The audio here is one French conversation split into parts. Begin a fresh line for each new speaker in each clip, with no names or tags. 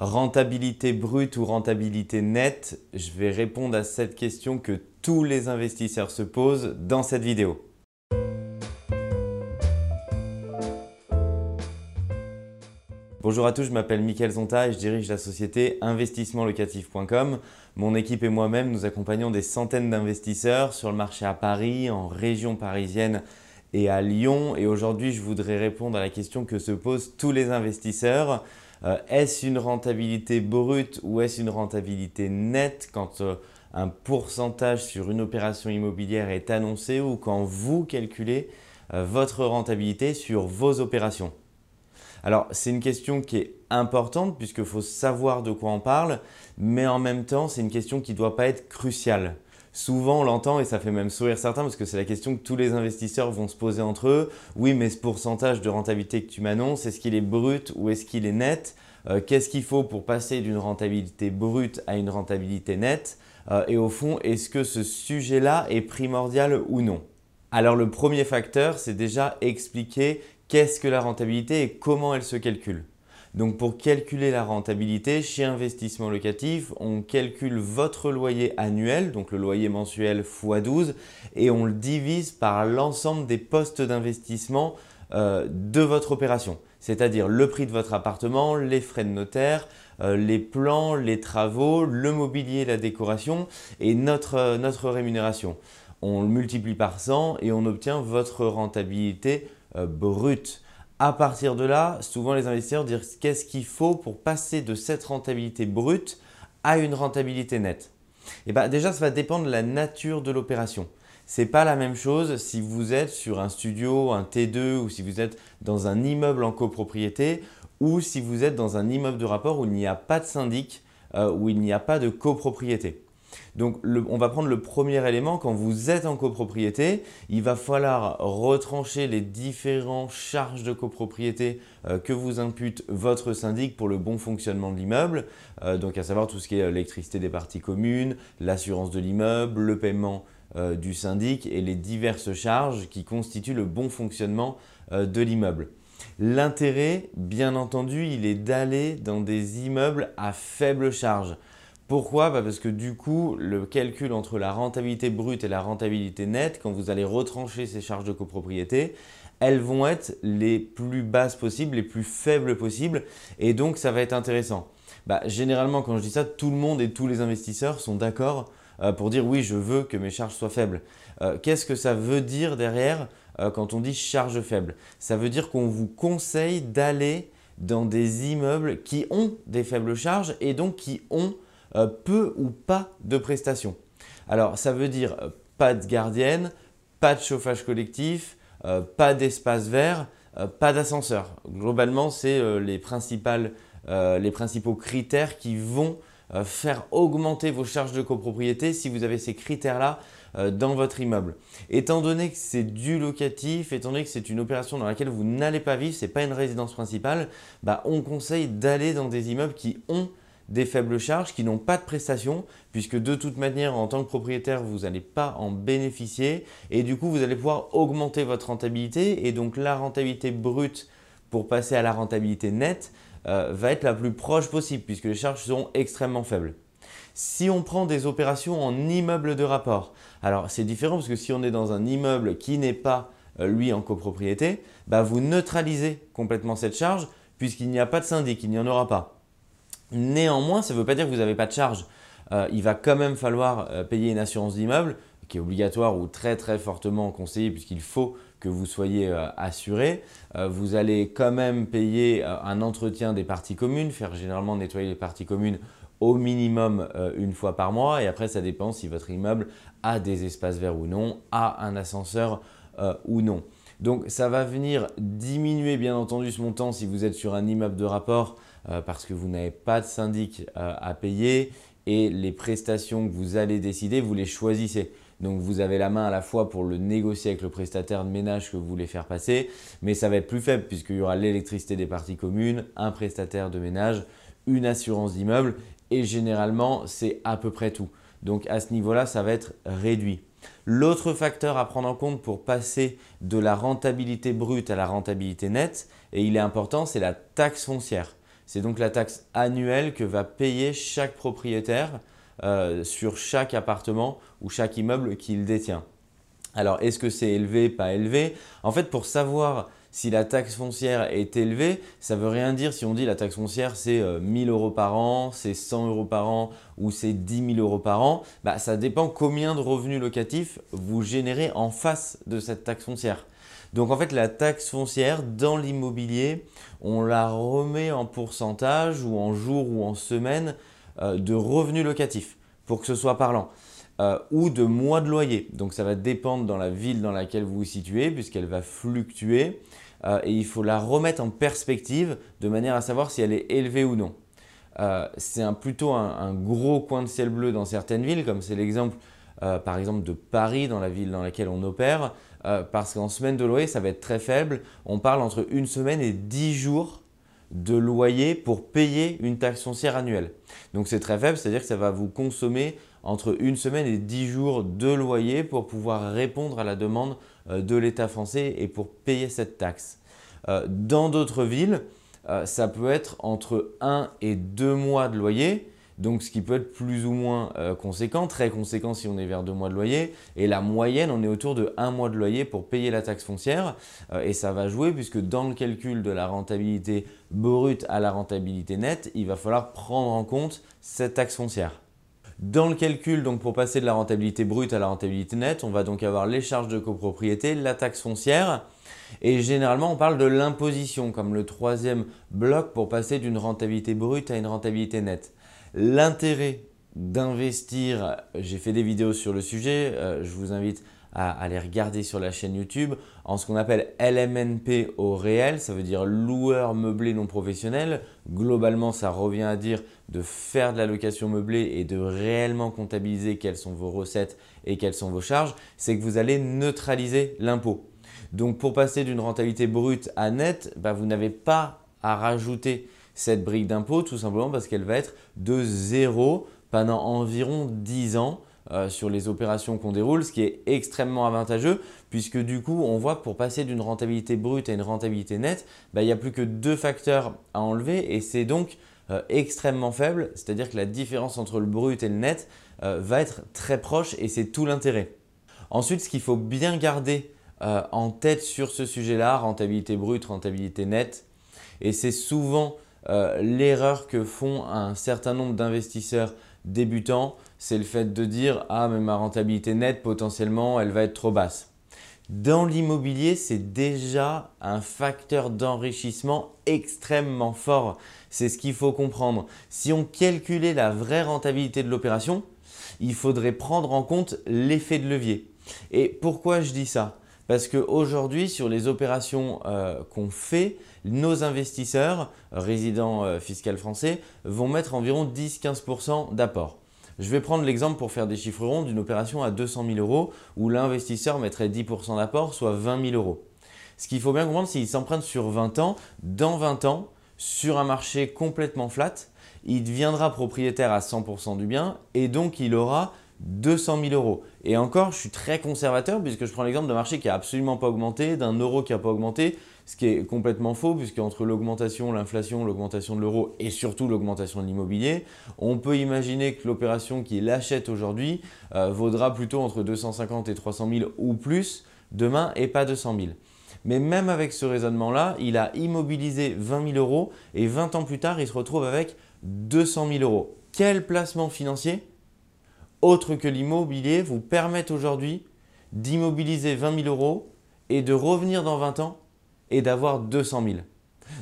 Rentabilité brute ou rentabilité nette Je vais répondre à cette question que tous les investisseurs se posent dans cette vidéo. Bonjour à tous, je m'appelle Mickaël Zonta et je dirige la société investissementlocatif.com. Mon équipe et moi-même, nous accompagnons des centaines d'investisseurs sur le marché à Paris, en région parisienne et à Lyon. Et aujourd'hui, je voudrais répondre à la question que se posent tous les investisseurs. Euh, est-ce une rentabilité brute ou est-ce une rentabilité nette quand euh, un pourcentage sur une opération immobilière est annoncé ou quand vous calculez euh, votre rentabilité sur vos opérations? Alors c'est une question qui est importante puisqu'il faut savoir de quoi on parle, mais en même temps c'est une question qui ne doit pas être cruciale. Souvent, on l'entend et ça fait même sourire certains parce que c'est la question que tous les investisseurs vont se poser entre eux. Oui, mais ce pourcentage de rentabilité que tu m'annonces, est-ce qu'il est brut ou est-ce qu'il est net? Euh, Qu'est-ce qu'il faut pour passer d'une rentabilité brute à une rentabilité nette? Euh, Et au fond, est-ce que ce sujet-là est primordial ou non? Alors, le premier facteur, c'est déjà expliquer qu'est-ce que la rentabilité et comment elle se calcule. Donc pour calculer la rentabilité, chez Investissement Locatif, on calcule votre loyer annuel, donc le loyer mensuel x 12, et on le divise par l'ensemble des postes d'investissement euh, de votre opération, c'est-à-dire le prix de votre appartement, les frais de notaire, euh, les plans, les travaux, le mobilier, la décoration et notre, euh, notre rémunération. On le multiplie par 100 et on obtient votre rentabilité brute. À partir de là, souvent les investisseurs disent qu'est-ce qu'il faut pour passer de cette rentabilité brute à une rentabilité nette. Et eh bien déjà, ça va dépendre de la nature de l'opération. Ce n'est pas la même chose si vous êtes sur un studio, un T2 ou si vous êtes dans un immeuble en copropriété ou si vous êtes dans un immeuble de rapport où il n'y a pas de syndic, euh, où il n'y a pas de copropriété. Donc on va prendre le premier élément, quand vous êtes en copropriété, il va falloir retrancher les différentes charges de copropriété euh, que vous impute votre syndic pour le bon fonctionnement de l'immeuble, euh, donc à savoir tout ce qui est l'électricité des parties communes, l'assurance de l'immeuble, le paiement euh, du syndic et les diverses charges qui constituent le bon fonctionnement de l'immeuble. L'intérêt, bien entendu, il est d'aller dans des immeubles à faible charge. Pourquoi? Bah, Parce que du coup, le calcul entre la rentabilité brute et la rentabilité nette, quand vous allez retrancher ces charges de copropriété, elles vont être les plus basses possibles, les plus faibles possibles, et donc ça va être intéressant. Bah, généralement, quand je dis ça, tout le monde et tous les investisseurs sont d'accord euh, pour dire oui, je veux que mes charges soient faibles. Euh, qu'est-ce que ça veut dire derrière euh, quand on dit charge faible? Ça veut dire qu'on vous conseille d'aller dans des immeubles qui ont des faibles charges et donc qui ont peu ou pas de prestations. Alors ça veut dire euh, pas de gardienne, pas de chauffage collectif, euh, pas d'espace vert, pas d'ascenseur. Globalement, c'est les, les principaux critères qui vont faire augmenter vos charges de copropriété si vous avez ces critères-là dans votre immeuble. Étant donné que c'est du locatif, étant donné que c'est une opération dans laquelle vous n'allez pas vivre, ce n'est pas une résidence principale, bah, on conseille d'aller dans des immeubles qui ont des faibles charges qui n'ont pas de prestations, puisque de toute manière, en tant que propriétaire, vous n'allez pas en bénéficier, et du coup, vous allez pouvoir augmenter votre rentabilité, et donc la rentabilité brute pour passer à la rentabilité nette euh, va être la plus proche possible, puisque les charges seront extrêmement faibles. Si on prend des opérations en immeuble de rapport, alors c'est différent parce que si on est dans un immeuble qui n'est pas euh, lui en copropriété, bah, vous neutralisez complètement cette charge puisqu'il n'y a pas de syndic, il n'y en aura pas. Néanmoins, ça ne veut pas dire que vous n'avez pas de charge. Euh, il va quand même falloir euh, payer une assurance d'immeuble qui est obligatoire ou très très fortement conseillée puisqu'il faut que vous soyez euh, assuré. vous allez quand même payer un entretien des parties communes, faire généralement nettoyer les parties communes au minimum une fois par mois et après ça dépend si votre immeuble a des espaces verts ou non, a un ascenseur ou non. Donc ça va venir diminuer bien entendu ce montant si vous êtes sur un immeuble de rapport parce que vous n'avez pas de syndic euh, à payer et les prestations que vous allez décider, vous les choisissez. Donc vous avez la main à la fois pour le négocier avec le prestataire de ménage que vous voulez faire passer, mais ça va être plus faible puisqu'il y aura l'électricité des parties communes, un prestataire de ménage, une assurance d'immeuble et généralement c'est à peu près tout. Donc à ce niveau-là, ça va être réduit. L'autre facteur à prendre en compte pour passer de la rentabilité brute à la rentabilité nette, et il est important, c'est la taxe foncière. C'est donc la taxe annuelle que va payer chaque propriétaire euh, sur chaque appartement ou chaque immeuble qu'il détient. Alors, est-ce que c'est élevé, pas élevé? En fait, pour savoir si la taxe foncière est élevée, ça ne veut rien dire si on dit la taxe foncière c'est 1000 euh, euros par an, c'est 100 euros par an ou c'est 10 000 euros par an. Bah, ça dépend combien de revenus locatifs vous générez en face de cette taxe foncière. Donc en fait la taxe foncière dans l'immobilier, on la remet en pourcentage ou en jours ou en semaines euh, de revenus locatifs pour que ce soit parlant. Euh, ou de mois de loyer. Donc ça va dépendre dans la ville dans laquelle vous vous situez puisqu'elle va fluctuer euh, et il faut la remettre en perspective de manière à savoir si elle est élevée ou non. Euh, c'est plutôt un, gros coin de ciel bleu dans certaines villes, comme c'est l'exemple par exemple de Paris, dans la ville dans laquelle on opère, parce qu'en semaine de loyer, ça va être très faible. On parle entre une semaine et dix jours de loyer pour payer une taxe foncière annuelle. Donc c'est très faible, c'est-à-dire que ça va vous consommer entre une semaine et dix jours de loyer pour pouvoir répondre à la demande euh, de l'État français et pour payer cette taxe. Euh, dans d'autres villes, euh, ça peut être entre un et deux mois de loyer, donc ce qui peut être plus ou moins conséquent, très conséquent si on est vers deux mois de loyer, et la moyenne, on est autour de un mois de loyer pour payer la taxe foncière, et ça va jouer puisque dans le calcul de la rentabilité brute à la rentabilité nette, il va falloir prendre en compte cette taxe foncière. Dans le calcul, donc pour passer de la rentabilité brute à la rentabilité nette, on va donc avoir les charges de copropriété, la taxe foncière et généralement on parle de l'imposition comme le troisième bloc pour passer d'une rentabilité brute à une rentabilité nette. L'intérêt d'investir, j'ai fait des vidéos sur le sujet, euh, je vous invite aller regarder sur la chaîne YouTube en ce qu'on appelle LMNP au réel, ça veut dire loueur meublé non professionnel. Globalement, ça revient à dire de faire de la location meublée et de réellement comptabiliser quelles sont vos recettes et quelles sont vos charges, c'est que vous allez neutraliser l'impôt. Donc pour passer d'une rentabilité brute à nette, bah, vous n'avez pas à rajouter cette brique d'impôt tout simplement parce qu'elle va être de zéro pendant environ 10 ans euh, sur les opérations qu'on déroule, ce qui est extrêmement avantageux puisque du coup on voit que pour passer d'une rentabilité brute à une rentabilité nette, bah, il n'y a plus que deux facteurs à enlever et c'est donc euh, extrêmement faible, c'est-à-dire que la différence entre le brut et le net euh, va être très proche et c'est tout l'intérêt. Ensuite, ce qu'il faut bien garder en tête sur ce sujet-là, rentabilité brute, rentabilité nette, et c'est souvent l'erreur que font un certain nombre d'investisseurs débutants, c'est le fait de dire Ah, mais ma rentabilité nette, potentiellement, elle va être trop basse. Dans l'immobilier, c'est déjà un facteur d'enrichissement extrêmement fort. C'est ce qu'il faut comprendre. Si on calculait la vraie rentabilité de l'opération, il faudrait prendre en compte l'effet de levier. Et pourquoi je dis ça? Parce qu'aujourd'hui, sur les opérations euh, qu'on fait, nos investisseurs, résidents euh, fiscaux français, vont mettre environ 10-15% d'apport. Je vais prendre l'exemple pour faire des chiffres ronds d'une opération à 200 000 euros où l'investisseur mettrait 10% d'apport, soit 20 000 euros. Ce qu'il faut bien comprendre, c'est qu'il s'emprunte sur 20 ans. Dans 20 ans, sur un marché complètement flat, il deviendra propriétaire à 100% du bien et donc il aura 200 000 euros. Et encore, je suis très conservateur puisque je prends l'exemple d'un marché qui n'a absolument pas augmenté, d'un euro qui n'a pas augmenté ce qui est complètement faux, puisque entre l'augmentation, l'inflation, l'augmentation de l'euro et surtout l'augmentation de l'immobilier, on peut imaginer que l'opération qui l'achète aujourd'hui euh, vaudra plutôt entre 250 et 300 000 ou plus demain et pas 200 000. Mais même avec ce raisonnement-là, il a immobilisé 20 000 euros et 20 ans plus tard, il se retrouve avec 200 000 euros. Quel placement financier? Autre que l'immobilier vous permet aujourd'hui d'immobiliser 20 000 euros et de revenir dans 20 ans et d'avoir 200 000.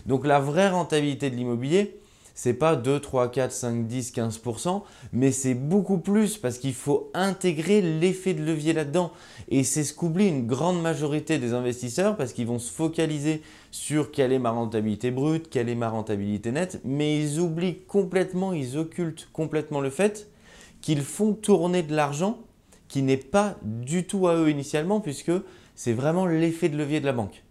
Donc la vraie rentabilité de l'immobilier, c'est pas 2, 3, 4, 5, 10, 15%, mais c'est beaucoup plus parce qu'il faut intégrer l'effet de levier là-dedans. Et c'est ce qu'oublie une grande majorité des investisseurs parce qu'ils vont se focaliser sur quelle est ma rentabilité brute, quelle est ma rentabilité nette, mais ils oublient complètement, ils occultent complètement le fait qu'ils font tourner de l'argent qui n'est pas du tout à eux initialement puisque c'est vraiment l'effet de levier de la banque.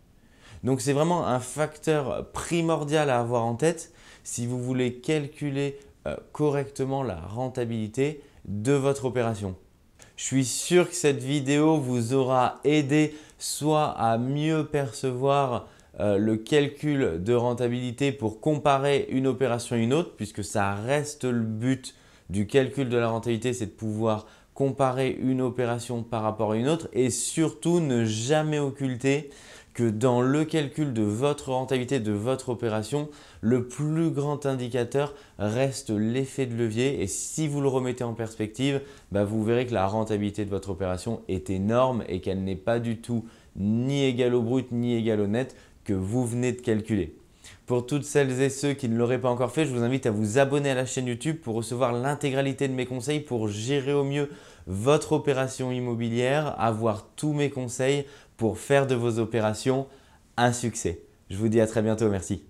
Donc c'est vraiment un facteur primordial à avoir en tête si vous voulez calculer euh, correctement la rentabilité de votre opération. Je suis sûr que cette vidéo vous aura aidé soit à mieux percevoir euh, le calcul de rentabilité pour comparer une opération à une autre, puisque ça reste le but du calcul de la rentabilité, c'est de pouvoir comparer une opération par rapport à une autre et surtout ne jamais occulter que dans le calcul de votre rentabilité de votre opération, le plus grand indicateur reste l'effet de levier. Et si vous le remettez en perspective, bah, vous verrez que la rentabilité de votre opération est énorme et qu'elle n'est pas du tout ni égale au brut ni égale au net que vous venez de calculer. Pour toutes celles et ceux qui ne l'auraient pas encore fait, je vous invite à vous abonner à la chaîne YouTube pour recevoir l'intégralité de mes conseils pour gérer au mieux votre opération immobilière, avoir tous mes conseils pour faire de vos opérations un succès. Je vous dis à très bientôt, merci.